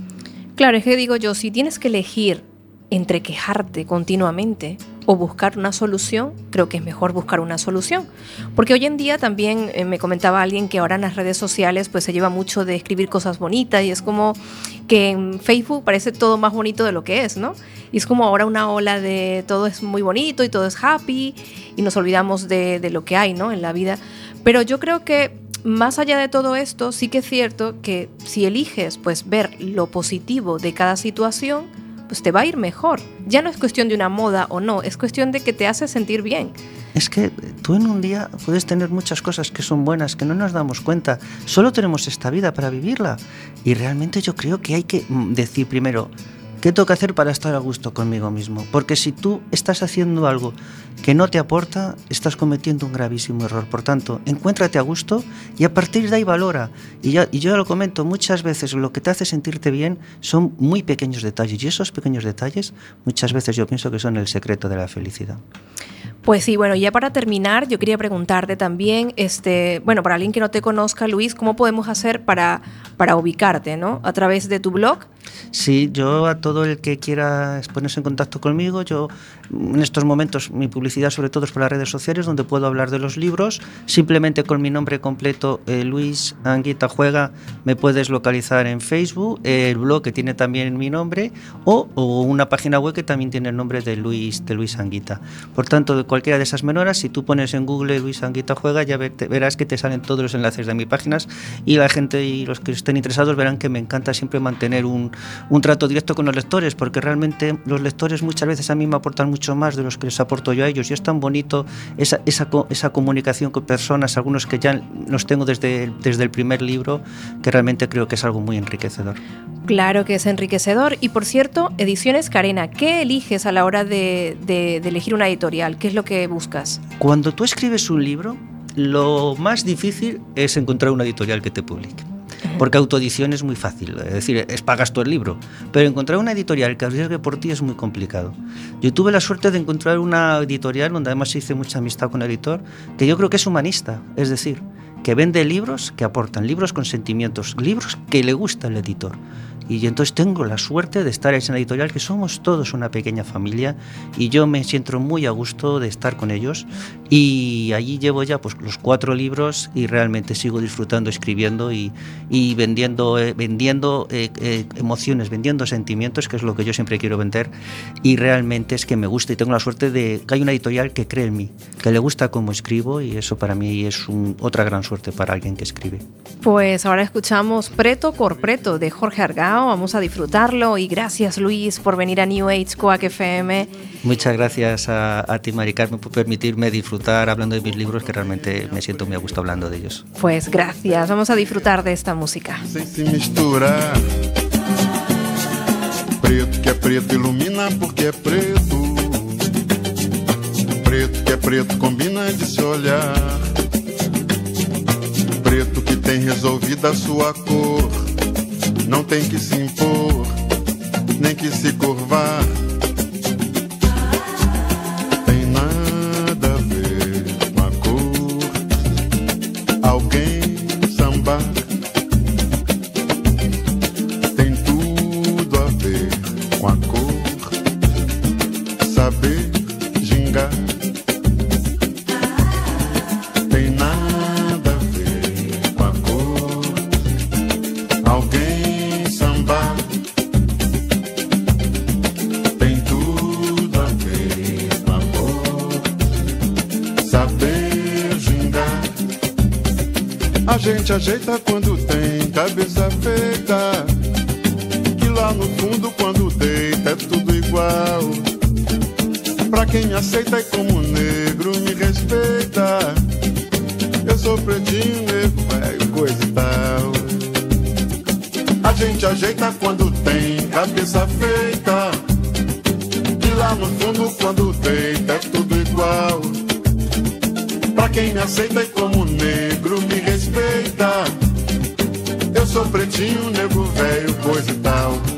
Claro, es que digo yo, si tienes que elegir entre quejarte continuamente o buscar una solución, creo que es mejor buscar una solución. Porque hoy en día también eh, me comentaba alguien que ahora en las redes sociales pues se lleva mucho de escribir cosas bonitas y es como que en Facebook parece todo más bonito de lo que es, ¿no? Y es como ahora una ola de todo es muy bonito y todo es happy y nos olvidamos de, de lo que hay, ¿no? En la vida. Pero yo creo que más allá de todo esto, sí que es cierto que si eliges pues ver lo positivo de cada situación, pues te va a ir mejor. Ya no es cuestión de una moda o no, es cuestión de que te hace sentir bien. Es que tú en un día puedes tener muchas cosas que son buenas, que no nos damos cuenta. Solo tenemos esta vida para vivirla. Y realmente yo creo que hay que mm, decir primero, ¿qué tengo que hacer para estar a gusto conmigo mismo? Porque si tú estás haciendo algo que no te aporta, estás cometiendo un gravísimo error. Por tanto, encuéntrate a gusto y a partir de ahí valora. Y, ya, y yo lo comento, muchas veces lo que te hace sentirte bien son muy pequeños detalles. Y esos pequeños detalles muchas veces yo pienso que son el secreto de la felicidad. Pues sí, bueno, ya para terminar, yo quería preguntarte también, este, bueno, para alguien que no te conozca, Luis, ¿cómo podemos hacer para, para ubicarte, ¿no? A través de tu blog. Sí, yo a todo el que quiera ponerse en contacto conmigo, yo en estos momentos mi publicidad sobre todo es por las redes sociales donde puedo hablar de los libros, simplemente con mi nombre completo eh, Luis Anguita Juega me puedes localizar en Facebook, el blog que tiene también mi nombre o, o una página web que también tiene el nombre de Luis de Luis Anguita. Por tanto, de cualquiera de esas menoras, si tú pones en Google Luis Anguita Juega, ya verás que te salen todos los enlaces de mis páginas y la gente y los que estén interesados verán que me encanta siempre mantener un, un trato directo con los lectores, porque realmente los lectores muchas veces a mí me aportan mucho más de los que les aporto yo a ellos y es tan bonito esa, esa, esa comunicación con personas, algunos que ya los tengo desde, el- desde el primer libro, que realmente creo que es algo muy enriquecedor. Claro que es enriquecedor. Y por cierto, Ediciones Carena, ¿qué eliges a la hora de, de- de elegir una editorial? ¿Qué es lo que buscas? Cuando tú escribes un libro, lo más difícil es encontrar una editorial que te publique. Porque autoedición es muy fácil, es decir, es pagas tú el libro. Pero encontrar una editorial que arriesgue por ti es muy complicado. Yo tuve la suerte de encontrar una editorial donde además hice mucha amistad con el editor, que yo creo que es humanista, es decir, que vende libros que aportan, libros con sentimientos, libros que le gusta al editor. Y entonces tengo la suerte de estar en esa editorial, que somos todos una pequeña familia, y yo me siento muy a gusto de estar con ellos. Y allí llevo ya pues, los cuatro libros y realmente sigo disfrutando escribiendo y, y vendiendo, eh, vendiendo eh, eh, emociones, vendiendo sentimientos, que es lo que yo siempre quiero vender. Y realmente es que me gusta y tengo la suerte de que hay una editorial que cree en mí, que le gusta cómo escribo y eso para mí es un- otra gran suerte para alguien que escribe. Pues ahora escuchamos Preto por Preto de Jorge Argao. Vamos a disfrutarlo y gracias Luis por venir a New Age Coac FM. Muchas gracias a, a ti, Mari Carmen, por permitirme disfrutar hablando de mis libros, que realmente me siento muy a gusto hablando de ellos. Pues gracias, vamos a disfrutar de esta música. sem se misturar. Preto que é preto ilumina porque é preto. Preto que é preto combina de se olhar. Preto que tem resolvida a sua cor. Não tem que se impor, nem que se curvar. A gente ajeita quando tem cabeça feita. Que lá no fundo, quando deita, é tudo igual. Pra quem me aceita e como negro me respeita. Eu sou pretinho, negro, velho, coisa e tal. A gente ajeita quando tem cabeça feita. Que lá no fundo, quando deita, é tudo igual quem me aceita e como negro me respeita. Eu sou pretinho, nego velho, coisa e tal.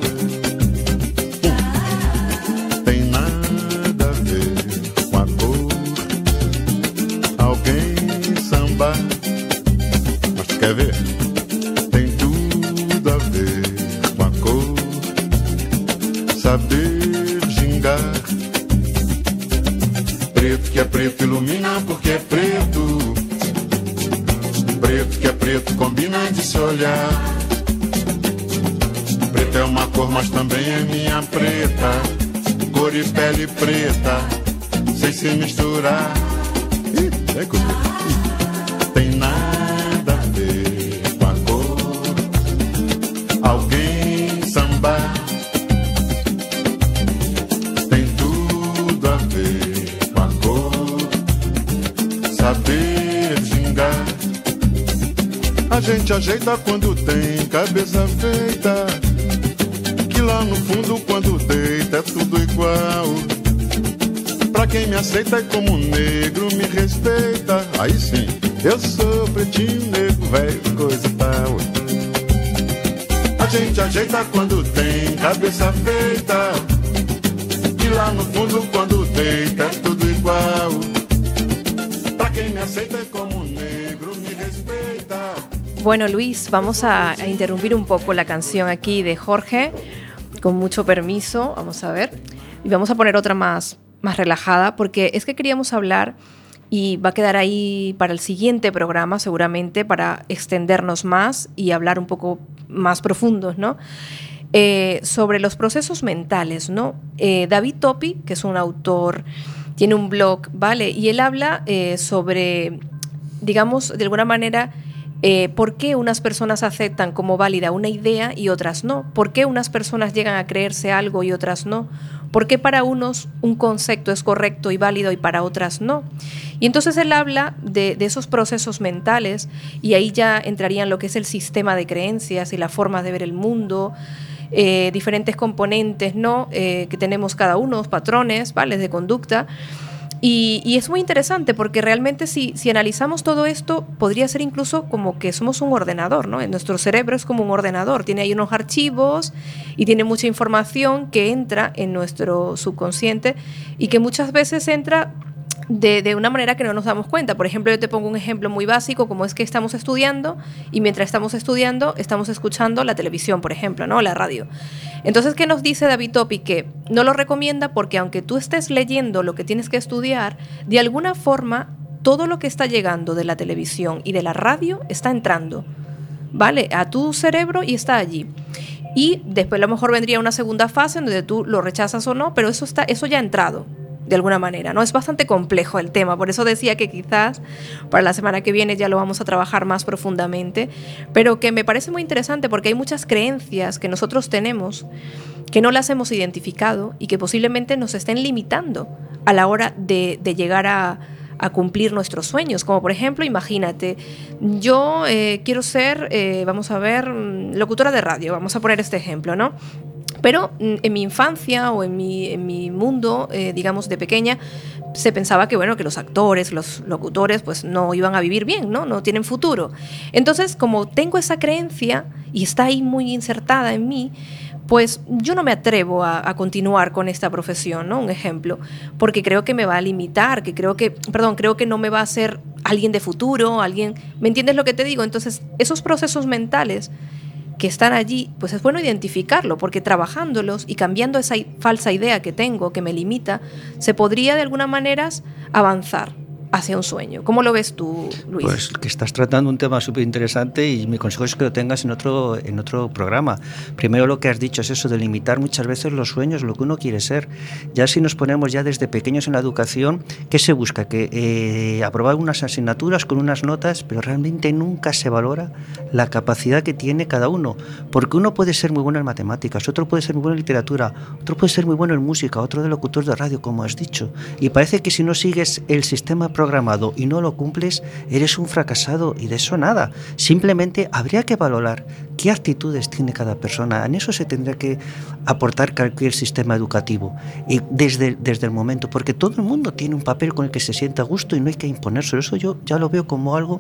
Bueno, Luis, vamos a, a interrumpir un poco la canción aquí de Jorge, con mucho permiso, vamos a ver. Y vamos a poner otra más, más relajada, porque es que queríamos hablar, y va a quedar ahí para el siguiente programa seguramente, para extendernos más y hablar un poco más profundos, ¿no? Eh, sobre los procesos mentales, ¿no? Eh, David Topi, que es un autor, tiene un blog, ¿vale? Y él habla eh, sobre, digamos, de alguna manera, por qué unas personas aceptan como válida una idea y otras no, por qué unas personas llegan a creerse algo y otras no, por qué para unos un concepto es correcto y válido y para otras no. Y entonces él habla de, esos procesos mentales y ahí ya entrarían lo que es el sistema de creencias y la forma de ver el mundo, eh, diferentes componentes ¿no? Eh, que tenemos cada uno, patrones ¿vale? de conducta. Y, es muy interesante porque realmente si, si analizamos todo esto, podría ser incluso como que somos un ordenador, ¿no? En nuestro cerebro es como un ordenador, tiene ahí unos archivos y tiene mucha información que entra en nuestro subconsciente y que muchas veces entra de, una manera que no nos damos cuenta. Por ejemplo, yo te pongo un ejemplo muy básico, como es que estamos estudiando y mientras estamos estudiando estamos escuchando la televisión, por ejemplo, ¿no? la radio. Entonces, ¿qué nos dice David Topi? Que no lo recomienda porque aunque tú estés leyendo lo que tienes que estudiar, de alguna forma todo lo que está llegando de la televisión y de la radio está entrando, ¿vale? A tu cerebro y está allí. Y después a lo mejor vendría una segunda fase en donde tú lo rechazas o no, pero eso, está, eso ya ha entrado de alguna manera, ¿no? Es bastante complejo el tema, por eso decía que quizás para la semana que viene ya lo vamos a trabajar más profundamente, pero que me parece muy interesante porque hay muchas creencias que nosotros tenemos que no las hemos identificado y que posiblemente nos estén limitando a la hora de, llegar a, cumplir nuestros sueños. Como por ejemplo, imagínate, yo eh, quiero ser, eh, vamos a ver, locutora de radio, vamos a poner este ejemplo, ¿no? Pero mm, en mi infancia o en mi, en mi mundo, eh, digamos, de pequeña, se pensaba que, bueno, que los actores, los locutores, pues no iban a vivir bien, ¿no? No tienen futuro. Entonces, como tengo esa creencia y está ahí muy insertada en mí, pues yo no me atrevo a, a, continuar con esta profesión, ¿no? Un ejemplo, porque creo que me va a limitar, que creo que, perdón, creo que no me va a hacer alguien de futuro, alguien, ¿me entiendes lo que te digo? Entonces, esos procesos mentales que están allí, pues es bueno identificarlo, porque trabajándolos y cambiando esa falsa idea que tengo, que me limita, se podría de alguna manera avanzar hacia un sueño. ¿Cómo lo ves tú, Luis? Pues que estás tratando un tema súper interesante y mi consejo es que lo tengas en otro, en otro programa. Primero lo que has dicho es eso de limitar muchas veces los sueños, lo que uno quiere ser. Ya si nos ponemos ya desde pequeños en la educación, ¿qué se busca? Que eh, aprobar unas asignaturas con unas notas, pero realmente nunca se valora la capacidad que tiene cada uno. Porque uno puede ser muy bueno en matemáticas, otro puede ser muy bueno en literatura, otro puede ser muy bueno en música, otro de locutor de radio, como has dicho. Y parece que si no sigues el sistema programado y no lo cumples, eres un fracasado y de eso nada. Simplemente habría que valorar qué actitudes tiene cada persona. En eso se tendría que aportar cualquier sistema educativo. Y desde, desde el momento, porque todo el mundo tiene un papel con el que se sienta a gusto y no hay que imponerse. Eso yo ya lo veo como algo,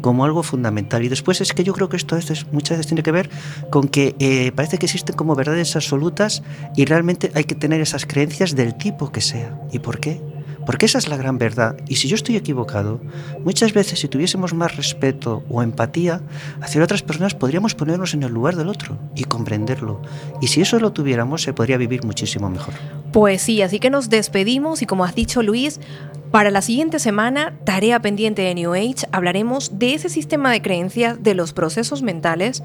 como algo fundamental. Y después es que yo creo que esto a veces, muchas veces tiene que ver con que eh, parece que existen como verdades absolutas y realmente hay que tener esas creencias del tipo que sea. ¿Y por qué? Porque esa es la gran verdad. Y si yo estoy equivocado, muchas veces si tuviésemos más respeto o empatía hacia otras personas, podríamos ponernos en el lugar del otro y comprenderlo. Y si eso lo tuviéramos, se podría vivir muchísimo mejor. Pues sí, así que nos despedimos y como has dicho Luis, para la siguiente semana, tarea pendiente de New Age, hablaremos de ese sistema de creencias, de los procesos mentales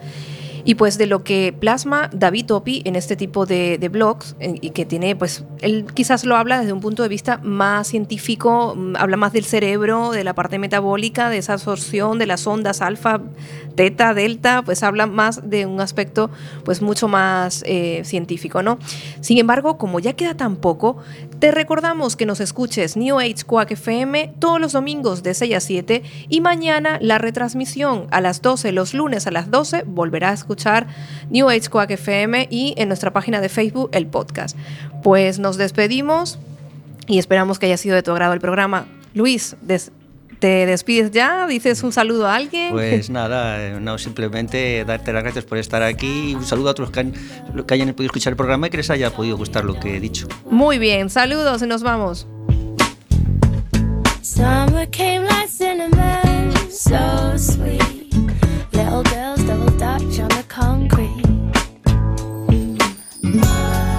y pues de lo que plasma David Topi en este tipo de, blogs y que tiene, pues, él quizás lo habla desde un punto de vista más científico, mm, habla más del cerebro, de la parte metabólica, de esa absorción de las ondas alfa, teta, delta, pues habla más de un aspecto pues mucho más eh, científico, ¿no? Sin embargo, como ya queda tan poco, te recordamos que nos escuches New Age Quack FM todos los domingos de 6 a 7 y mañana la retransmisión a las 12, los lunes a las 12, volverá a escuchar New Age Quack FM y en nuestra página de Facebook el podcast. Pues nos despedimos y esperamos que haya sido de tu agrado el programa. Luis, des- ¿Te despides ya? ¿Dices un saludo a alguien? Pues nada, eh, no, simplemente darte las gracias por estar aquí y un saludo a otros que, han, que hayan podido escuchar el programa y que les haya podido gustar lo que he dicho. Muy bien, saludos y nos vamos. Summer came like cinnamon, so sweet. Little girls double dutch on the concrete.